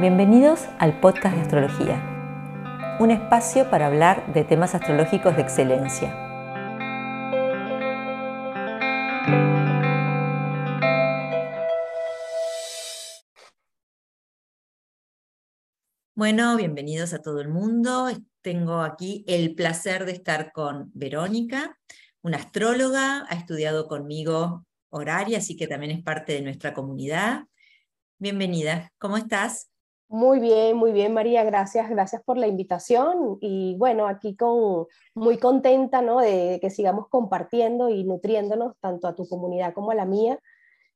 Bienvenidos al podcast de astrología, un espacio para hablar de temas astrológicos de excelencia. Bueno, bienvenidos a todo el mundo. Tengo aquí el placer de estar con Verónica, una astróloga, ha estudiado conmigo horaria, así que también es parte de nuestra comunidad. Bienvenida, ¿cómo estás? Muy bien, muy bien, María, gracias, gracias por la invitación y bueno, aquí con muy contenta, ¿no? De que sigamos compartiendo y nutriéndonos tanto a tu comunidad como a la mía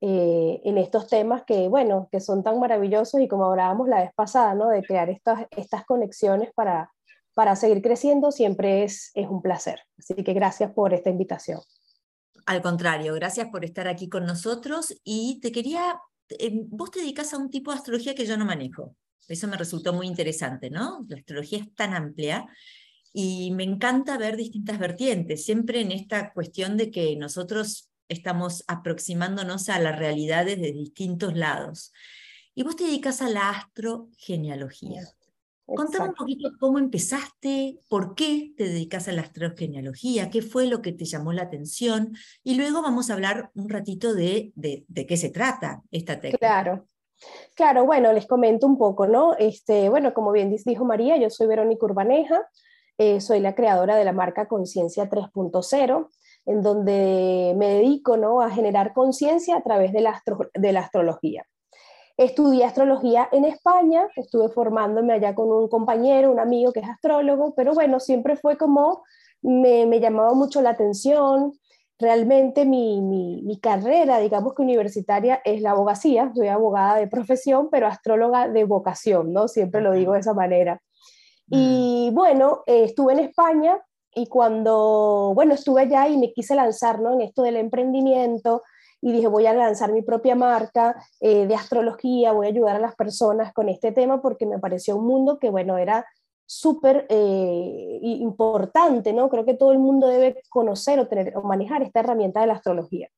eh, en estos temas que, bueno, que son tan maravillosos y como hablábamos la vez pasada, ¿no? De crear estas, estas conexiones para, para seguir creciendo siempre es, es un placer. Así que gracias por esta invitación. Al contrario, gracias por estar aquí con nosotros y te quería vos te dedicas a un tipo de astrología que yo no manejo. Eso me resultó muy interesante, ¿no? La astrología es tan amplia y me encanta ver distintas vertientes, siempre en esta cuestión de que nosotros estamos aproximándonos a las realidades de distintos lados. Y vos te dedicas a la astrogenealogía. Contame un poquito cómo empezaste, por qué te dedicas a la astrogenealogía, qué fue lo que te llamó la atención y luego vamos a hablar un ratito de, de, qué se trata esta técnica. Claro. Claro, bueno, les comento un poco, ¿no? Este, bueno, como bien dijo María, yo soy Verónica Urbaneja, eh, soy la creadora de la marca Conciencia 3.0, en donde me dedico, ¿no? A generar conciencia a través de la, de la astrología. Estudié astrología en España, estuve formándome allá con un compañero, un amigo que es astrólogo, pero bueno, siempre fue como, me, me llamaba mucho la atención. Realmente mi, mi, mi, carrera, digamos que universitaria, es la abogacía. Soy abogada de profesión, pero astróloga de vocación, ¿no? Siempre lo digo de esa manera. Mm. Y bueno, eh, estuve en España y cuando, bueno, estuve allá y me quise lanzar, ¿no? En esto del emprendimiento, y dije, voy a lanzar mi propia marca eh, de astrología, voy a ayudar a las personas con este tema porque me pareció un mundo que, bueno, era súper eh, importante, ¿no? Creo que todo el mundo debe conocer o, tener, o manejar esta herramienta de la astrología.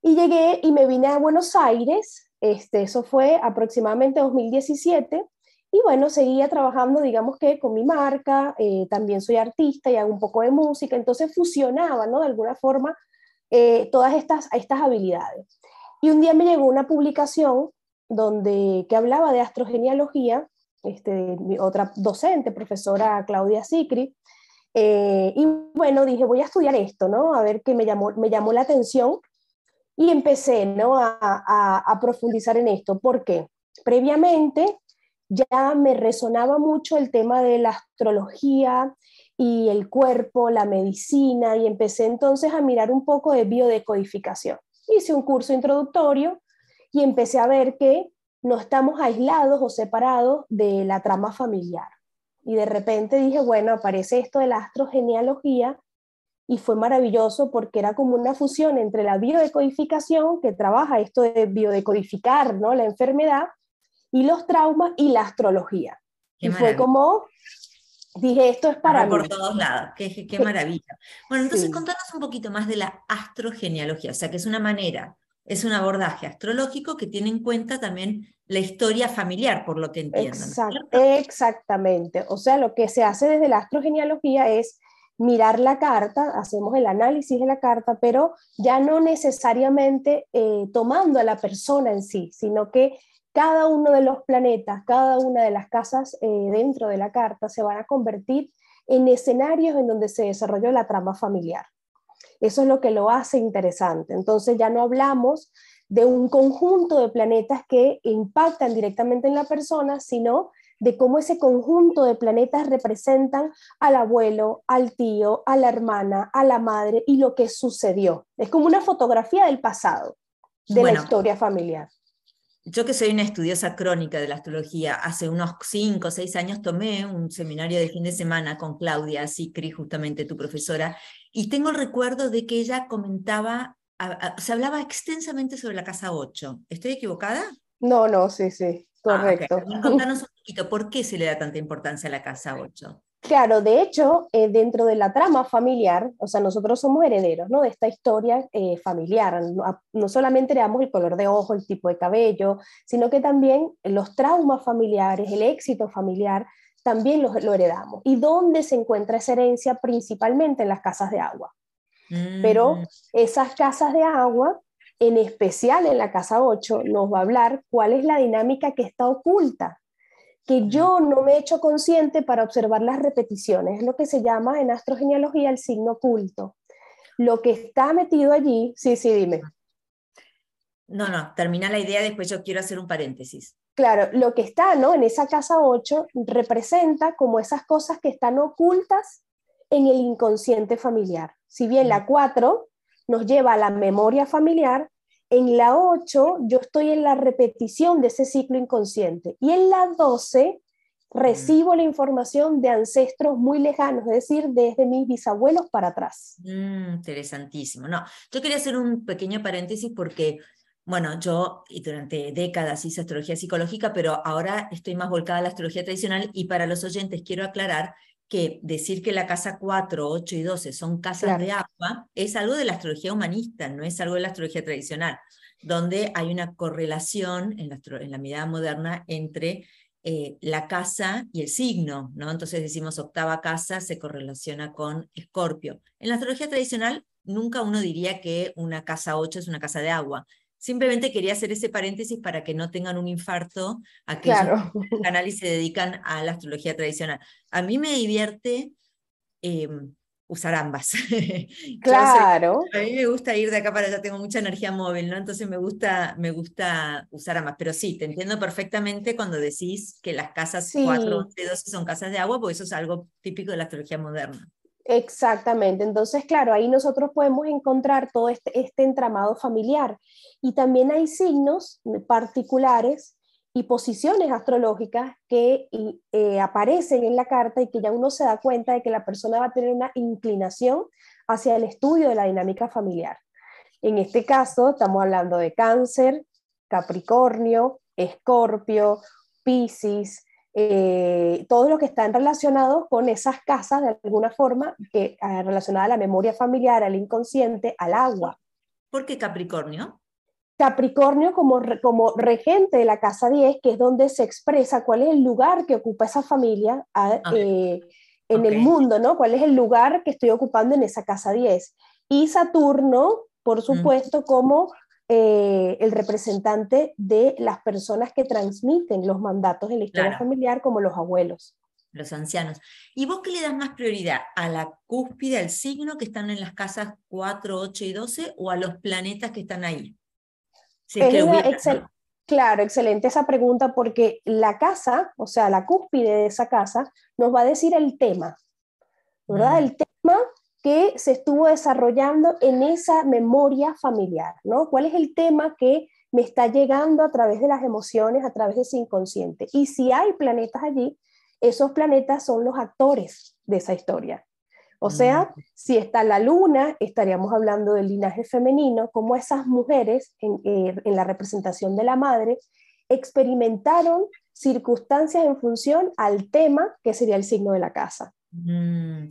Y llegué y me vine a Buenos Aires, este, eso fue aproximadamente 2017, y bueno, seguía trabajando, digamos que con mi marca, eh, también soy artista y hago un poco de música, entonces fusionaba, ¿no? De alguna forma eh, todas estas, estas habilidades. Y un día me llegó una publicación donde, que hablaba de astrogenealogía, este, mi otra docente, profesora Claudia Sicri, eh, y bueno, dije, voy a estudiar esto, ¿no? A ver qué me llamó, me llamó la atención y empecé, ¿no? A, profundizar en esto. porque Previamente ya me resonaba mucho el tema de la astrología y el cuerpo, la medicina, y empecé entonces a mirar un poco de biodecodificación. Hice un curso introductorio y empecé a ver que no estamos aislados o separados de la trama familiar. Y de repente dije, bueno, aparece esto de la astrogenealogía y fue maravilloso porque era como una fusión entre la biodecodificación, que trabaja esto de biodecodificar ¿no? la enfermedad, y los traumas y la astrología. y fue como dije, esto es para Por todos lados, qué, qué maravilla. Bueno, entonces contanos un poquito más de la astrogenealogía, o sea, que es una manera, es un abordaje astrológico que tiene en cuenta también la historia familiar, por lo que entiendo. exactamente, o sea, lo que se hace desde la astrogenealogía es mirar la carta, hacemos el análisis de la carta, pero ya no necesariamente eh, tomando a la persona en sí, sino que cada uno de los planetas, cada una de las casas eh, dentro de la carta se van a convertir en escenarios en donde se desarrolló la trama familiar. Eso es lo que lo hace interesante. Entonces ya no hablamos de un conjunto de planetas que impactan directamente en la persona, sino de cómo ese conjunto de planetas representan al abuelo, al tío, a la hermana, a la madre y lo que sucedió. Es como una fotografía del pasado, de la historia familiar yo que soy una estudiosa crónica de la astrología, hace unos cinco o seis años tomé un seminario de fin de semana con Claudia Sicri, justamente tu profesora, y tengo el recuerdo de que ella comentaba, se hablaba extensamente sobre la casa 8. ¿Estoy equivocada? No, no, sí, sí, ah, correcto. Contanos un poquito, ¿por qué se le da tanta importancia a la casa 8? Claro, de hecho, eh, dentro de la trama familiar, o sea, nosotros somos herederos ¿no? de esta historia eh, familiar. No, solamente heredamos el color de ojo, el tipo de cabello, sino que también los traumas familiares, el éxito familiar, también lo, lo heredamos. ¿Y dónde se encuentra esa herencia? Principalmente en las casas de agua. Pero mm. esas casas de agua, en especial en la casa 8, nos va a hablar cuál es la dinámica que está oculta que yo no me he hecho consciente para observar las repeticiones. Es lo que se llama en astrogenealogía el signo oculto. Lo que está metido allí, sí, sí, dime. No, no, termina la idea, después yo quiero hacer un paréntesis. Claro, lo que está ¿no? en esa casa 8 representa como esas cosas que están ocultas en el inconsciente familiar. Si bien la 4 nos lleva a la memoria familiar, en la 8 yo estoy en la repetición de ese ciclo inconsciente y en la 12 recibo la información de ancestros muy lejanos, es decir, desde mis bisabuelos para atrás. Mm, interesantísimo. No, yo quería hacer un pequeño paréntesis porque, bueno, yo y durante décadas hice astrología psicológica, pero ahora estoy más volcada a la astrología tradicional y para los oyentes quiero aclarar que decir que la casa 4, 8 y 12 son casas de agua es algo de la astrología humanista, no es algo de la astrología tradicional, donde hay una correlación en la, en la mirada moderna entre eh, la casa y el signo, ¿no? Entonces decimos octava casa se correlaciona con Escorpio. En la astrología tradicional nunca uno diría que una casa 8 es una casa de agua. Simplemente quería hacer ese paréntesis para que no tengan un infarto a que claro. canales se dedican a la astrología tradicional. A mí me divierte em, usar ambas. Claro. a mí me gusta ir de acá para allá, tengo mucha energía móvil, ¿no? Entonces me gusta, me gusta usar ambas. Pero sí, te entiendo perfectamente cuando decís que las casas 4, 12 son casas de agua, porque eso es algo típico de la astrología moderna. Exactamente, entonces claro, ahí nosotros podemos encontrar todo este, este entramado familiar y también hay signos particulares y posiciones astrológicas que eh, aparecen en la carta y que ya uno se da cuenta de que la persona va a tener una inclinación hacia el estudio de la dinámica familiar. En este caso estamos hablando de cáncer, capricornio, escorpio, piscis, eh, todo lo que están relacionados con esas casas de alguna forma, que, eh, relacionada a la memoria familiar, al inconsciente, al agua. ¿Por qué Capricornio? Capricornio como, como regente de la casa 10, que es donde se expresa cuál es el lugar que ocupa esa familia ah, eh, en el mundo, ¿no? ¿Cuál es el lugar que estoy ocupando en esa casa 10? Y Saturno, por supuesto, como eh, el representante de las personas que transmiten los mandatos en la historia familiar, como los abuelos. Los ancianos. ¿Y vos qué le das más prioridad? ¿A la cúspide, al signo que están en las casas 4, 8 y 12 o a los planetas que están ahí? Claro, excelente esa pregunta porque la casa, o sea, la cúspide de esa casa, nos va a decir el tema, ¿verdad? El tema que se estuvo desarrollando en esa memoria familiar, ¿no? ¿Cuál es el tema que me está llegando a través de las emociones, a través de ese inconsciente? Y si hay planetas allí, esos planetas son los actores de esa historia. O sea, mm. si está la luna, estaríamos hablando del linaje femenino, como esas mujeres en, eh, la representación de la madre experimentaron circunstancias en función al tema que sería el signo de la casa. Mm.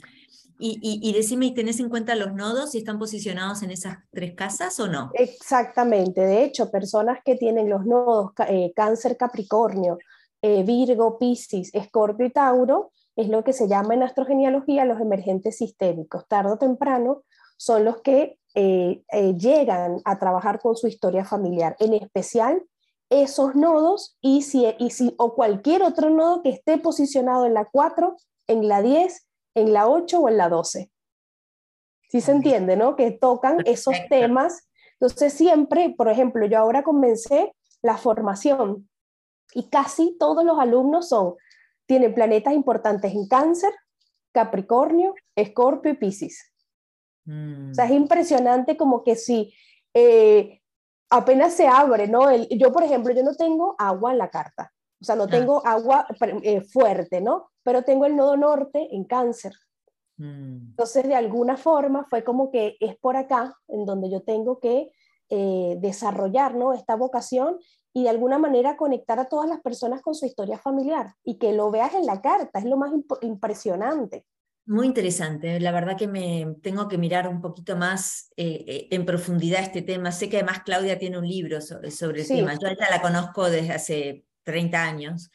Y, decime, ¿y tenés en cuenta los nodos si están posicionados en esas tres casas o no? Exactamente, de hecho, personas que tienen los nodos eh, cáncer, capricornio, eh, Virgo, Piscis, Escorpio y Tauro, es lo que se llama en astrogenealogía los emergentes sistémicos. Tardo o temprano son los que eh, llegan a trabajar con su historia familiar, en especial esos nodos y si, y si, o cualquier otro nodo que esté posicionado en la 4, en la 10 en la 8 o en la 12. ¿Sí se entiende, no? Que tocan esos temas. Entonces siempre, por ejemplo, yo ahora comencé la formación y casi todos los alumnos son, tienen planetas importantes en cáncer, Capricornio, Escorpio y Piscis. O sea, es mm. impresionante como que si eh, apenas se abre, ¿no? yo, por ejemplo, yo no tengo agua en la carta, o sea, no ah. tengo agua eh, fuerte, ¿no? pero tengo el nodo norte en cáncer. Mm. Entonces, de alguna forma, fue como que es por acá en donde yo tengo que eh, desarrollar ¿no? esta vocación y de alguna manera conectar a todas las personas con su historia familiar y que lo veas en la carta, es lo más impresionante. Muy interesante, la verdad que me tengo que mirar un poquito más eh, eh, en profundidad este tema. Sé que además Claudia tiene un libro sobre, el tema, yo ya la conozco desde hace 30 años.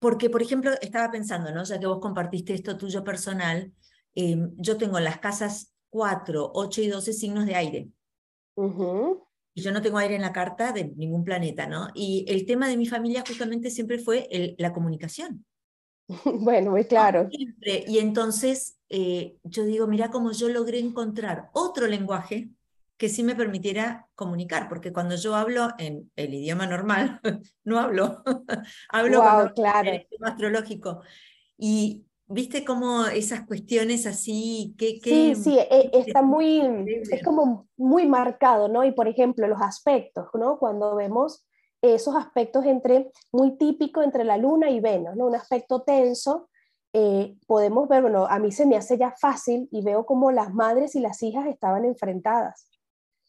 porque, por ejemplo, estaba pensando, ¿no? ya que vos compartiste esto tuyo personal, yo tengo en las casas 4, 8 y 12 signos de aire. Y yo no tengo aire en la carta de ningún planeta, ¿no? Y el tema de mi familia justamente siempre fue la comunicación. Bueno, muy claro. Y entonces eh, yo digo, mira cómo yo logré encontrar otro lenguaje que sí me permitiera comunicar, porque cuando yo hablo en el idioma normal, no hablo, hablo wow, claro. en el tema astrológico. Y ¿Viste cómo esas cuestiones así? Que, sí, sí, e, está muy, es como muy marcado, ¿no? Y por ejemplo, los aspectos, ¿no? Cuando vemos esos aspectos entre, muy típico entre la luna y Venus, ¿no? Un aspecto tenso, eh, podemos ver, bueno, a mí se me hace ya fácil y veo como las madres y las hijas estaban enfrentadas.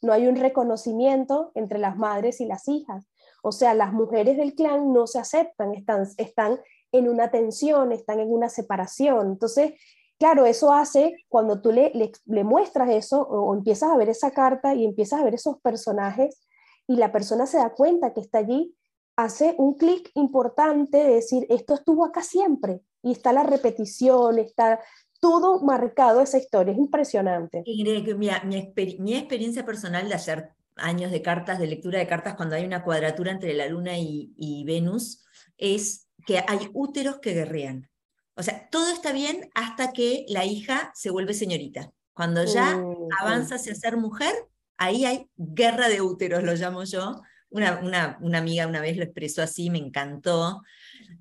No hay un reconocimiento entre las madres y las hijas. O sea, las mujeres del clan no se aceptan, están, están en una tensión, están en una separación. Entonces, claro, eso hace, cuando tú le, le, muestras eso o, empiezas a ver esa carta y empiezas a ver esos personajes y la persona se da cuenta que está allí, hace un clic importante de decir, esto estuvo acá siempre y está la repetición, está todo marcado esa historia, es impresionante. Mira, mi, mi, experiencia personal de hacer años de cartas, de lectura de cartas, cuando hay una cuadratura entre la Luna y, y Venus, es que hay úteros que guerrean. O sea, todo está bien hasta que la hija se vuelve señorita. Cuando ya mm, avanza hacia ser mujer, ahí hay guerra de úteros, lo llamo yo. Una, una, una, amiga una vez lo expresó así, me encantó.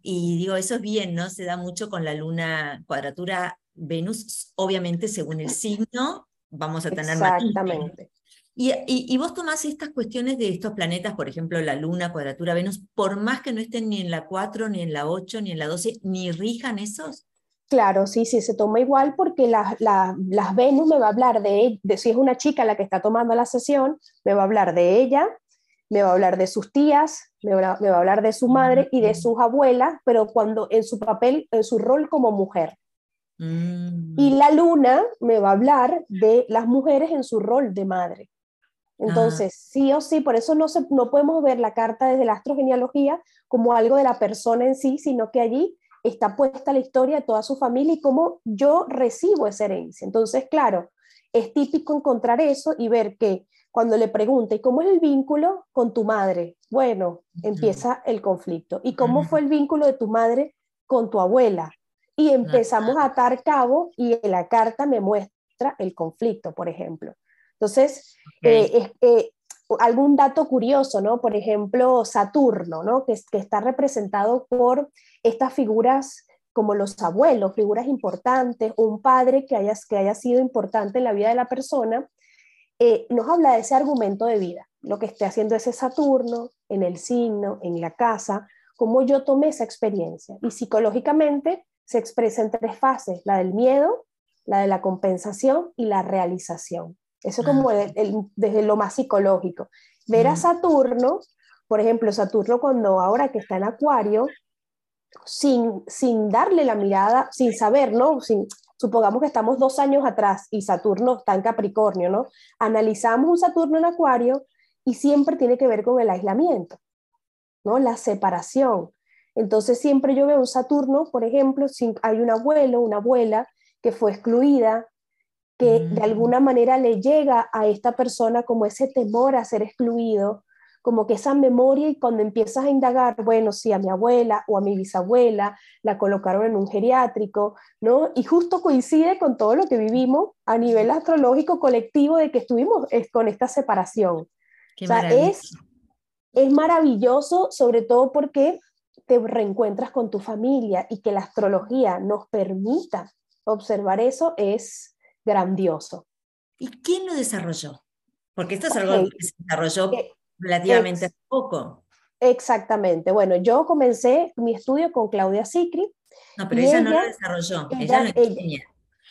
Y digo, eso es bien, ¿no? Se da mucho con la luna cuadratura Venus, obviamente según el signo, vamos a tener Exactamente. Y, vos tomás estas cuestiones de estos planetas, por ejemplo, la Luna, cuadratura Venus, por más que no estén ni en la 4, ni en la 8, ni en la 12, ni rijan esos. Claro, sí, sí, se toma igual porque las Venus me va a hablar de, de, si es una chica la que está tomando la sesión, me va a hablar de ella, me va a hablar de sus tías, me va, a hablar de su madre y de sus abuelas, pero cuando en su papel, en su rol como mujer. Mm. Y la luna me va a hablar de las mujeres en su rol de madre. Entonces, sí o sí, por eso no, se, no podemos ver la carta desde la astrogenealogía como algo de la persona en sí, sino que allí está puesta la historia de toda su familia y cómo yo recibo esa herencia. Entonces, claro, es típico encontrar eso y ver que cuando le pregunte, ¿y cómo es el vínculo con tu madre? Bueno, empieza el conflicto. ¿Y cómo fue el vínculo de tu madre con tu abuela? Y empezamos a atar cabo y en la carta me muestra el conflicto, por ejemplo. Entonces, eh, eh, algún dato curioso, ¿no? Por ejemplo, Saturno, ¿no? Que, que está representado por estas figuras como los abuelos, figuras importantes, un padre que haya, que haya sido importante en la vida de la persona, eh, nos habla de ese argumento de vida, lo que esté haciendo ese Saturno en el signo, en la casa, cómo yo tomé esa experiencia. Y psicológicamente se expresa en tres fases, la del miedo, la de la compensación y la realización. Eso como desde lo más psicológico. Ver a Saturno, por ejemplo, Saturno cuando ahora que está en Acuario, sin, sin darle la mirada, sin saber, ¿no? Sin, supongamos que estamos dos años atrás y Saturno está en Capricornio, ¿no? Analizamos un Saturno en Acuario y siempre tiene que ver con el aislamiento, ¿no? La separación. Entonces siempre yo veo un Saturno, por ejemplo, si hay un abuelo, una abuela que fue excluida, que de mm. alguna manera le llega a esta persona como ese temor a ser excluido, como que esa memoria y cuando empiezas a indagar, bueno, sí, a mi abuela o a mi bisabuela la colocaron en un geriátrico, ¿no? Y justo coincide con todo lo que vivimos a nivel astrológico colectivo de que estuvimos con esta separación. o sea, es, es maravilloso, sobre todo porque te reencuentras con tu familia y que la astrología nos permita observar eso es grandioso. ¿Y quién lo desarrolló? Porque esto es algo que se desarrolló eh, relativamente poco. Exactamente. Bueno, yo comencé mi estudio con Claudia Sicri. No, pero ella, no lo desarrolló, ella, lo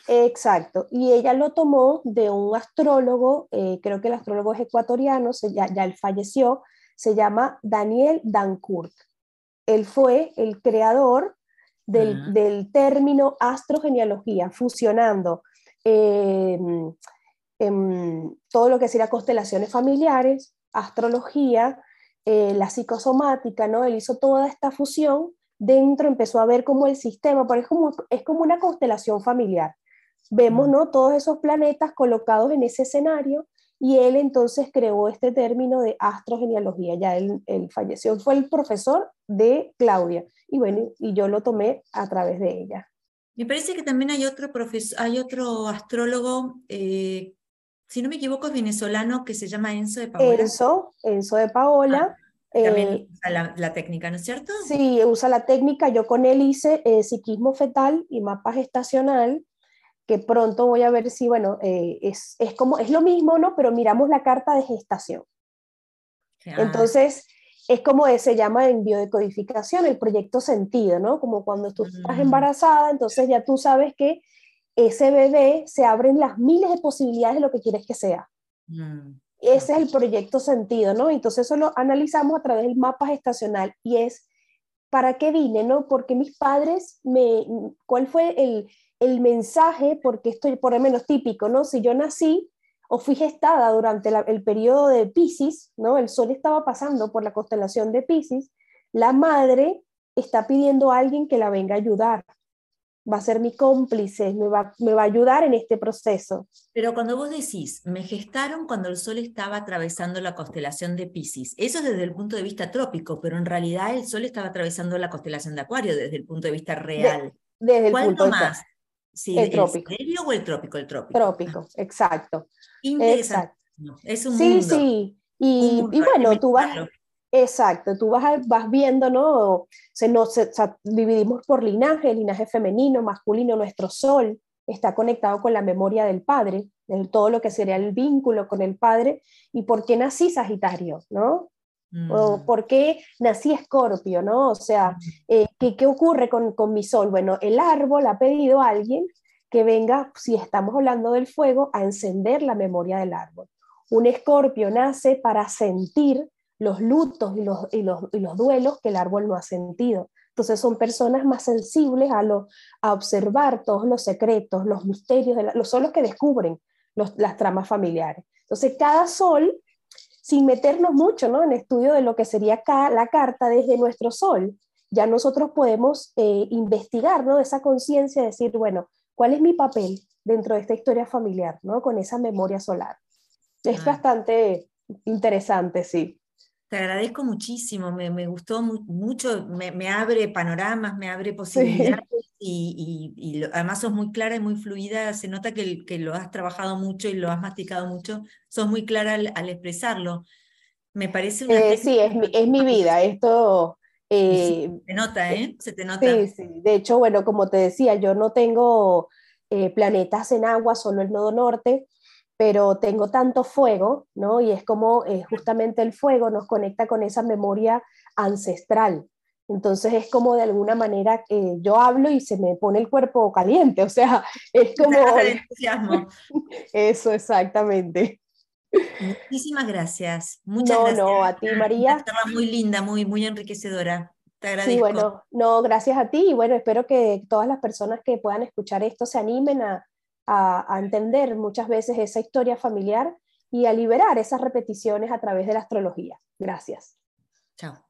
Exacto, y ella lo tomó de un astrólogo, eh, creo que el astrólogo es ecuatoriano, ya, ya él falleció, se llama Daniel Dancourt. Él fue el creador del, del término astrogenealogía, fusionando em, todo lo que sería constelaciones familiares, astrología, eh, la psicosomática, ¿no? Él hizo toda esta fusión, dentro empezó a ver como el sistema, porque es como, es como una constelación familiar. Vemos, ¿no? Todos esos planetas colocados en ese escenario y él entonces creó este término de astrogenealogía, ya él, él, falleció, fue el profesor de Claudia y bueno, y yo lo tomé a través de ella. Me parece que también hay otro, profesor, hay otro astrólogo, eh, si no me equivoco es venezolano, que se llama Enzo de Paola. Enzo, Enzo de Paola. Ah, también eh, usa la, técnica, ¿no es cierto? Sí, usa la técnica. Yo con él hice eh, psiquismo fetal y mapa gestacional que pronto voy a ver si, bueno, eh, es, es, como, es lo mismo, ¿no? Pero miramos la carta de gestación. Entonces, es como se llama en biodecodificación el proyecto sentido, ¿no? Como cuando tú estás embarazada, entonces ya tú sabes que ese bebé se abren las miles de posibilidades de lo que quieres que sea. Mm. Ese es el proyecto sentido, ¿no? Entonces eso lo analizamos a través del mapa gestacional y es, ¿para qué vine, no? Porque mis padres, me, ¿cuál fue el, el mensaje, porque esto por lo menos típico, ¿no? Si yo nací o fui gestada durante el periodo de Pisces, ¿no? El sol estaba pasando por la constelación de Pisces, la madre está pidiendo a alguien que la venga a ayudar. Va a ser mi cómplice, me va, me va a ayudar en este proceso. Pero cuando vos decís, me gestaron cuando el sol estaba atravesando la constelación de Pisces, eso es desde el punto de vista trópico, pero en realidad el sol estaba atravesando la constelación de Acuario desde el punto de vista real. desde el punto de vista Sí, el trópico. ¿El o el trópico? El trópico. Trópico, exacto. Exacto. Es un sí, Sí, y, y bueno, tú vas, exacto, tú vas, vas viendo, ¿no? Se nos dividimos por linaje, linaje femenino, masculino, nuestro sol está conectado con la memoria del padre, de todo lo que sería el vínculo con el padre, y por qué nací Sagitario, ¿no? O mm. por qué nací escorpio, ¿no? O sea, mm. eh, ¿qué, ¿qué, ocurre con, con, mi sol? Bueno, el árbol ha pedido a alguien que venga, si estamos hablando del fuego, a encender la memoria del árbol. Un escorpio nace para sentir los lutos y los, y los, y los duelos que el árbol no ha sentido. Entonces son personas más sensibles a, lo, a observar todos los secretos, los misterios, de los solos que descubren los, las tramas familiares. Entonces cada sol sin meternos mucho ¿no? en estudio de lo que sería acá la carta desde nuestro sol, ya nosotros podemos eh, investigar ¿no? esa conciencia, decir, bueno, ¿cuál es mi papel dentro de esta historia familiar, ¿no? con esa memoria solar? Es ah. bastante interesante, sí. Te agradezco muchísimo, me, me gustó mucho, me, me, abre panoramas, me abre posibilidades y, y, además sos muy clara y muy fluida, se nota que, que, lo has trabajado mucho y lo has masticado mucho, sos muy clara al, al expresarlo. Me parece una... Eh, sí, es mi, es mi vida, esto... Eh, se te nota, ¿eh? Se te nota. Sí, sí, de hecho, bueno, como te decía, yo no tengo eh, planetas en agua, solo el nodo norte, pero tengo tanto fuego, ¿no? Y es como eh, justamente el fuego nos conecta con esa memoria ancestral. Entonces es como de alguna manera que yo hablo y se me pone el cuerpo caliente, o sea, es como... entusiasmo. Eso, exactamente. Muchísimas gracias. Muchas no, gracias. No, a ti, María. Estaba muy linda, muy, muy enriquecedora. Te agradezco. Sí, bueno, no, gracias a ti y bueno, espero que todas las personas que puedan escuchar esto se animen a, a, entender muchas veces esa historia familiar y a liberar esas repeticiones a través de la astrología. Gracias. Chao.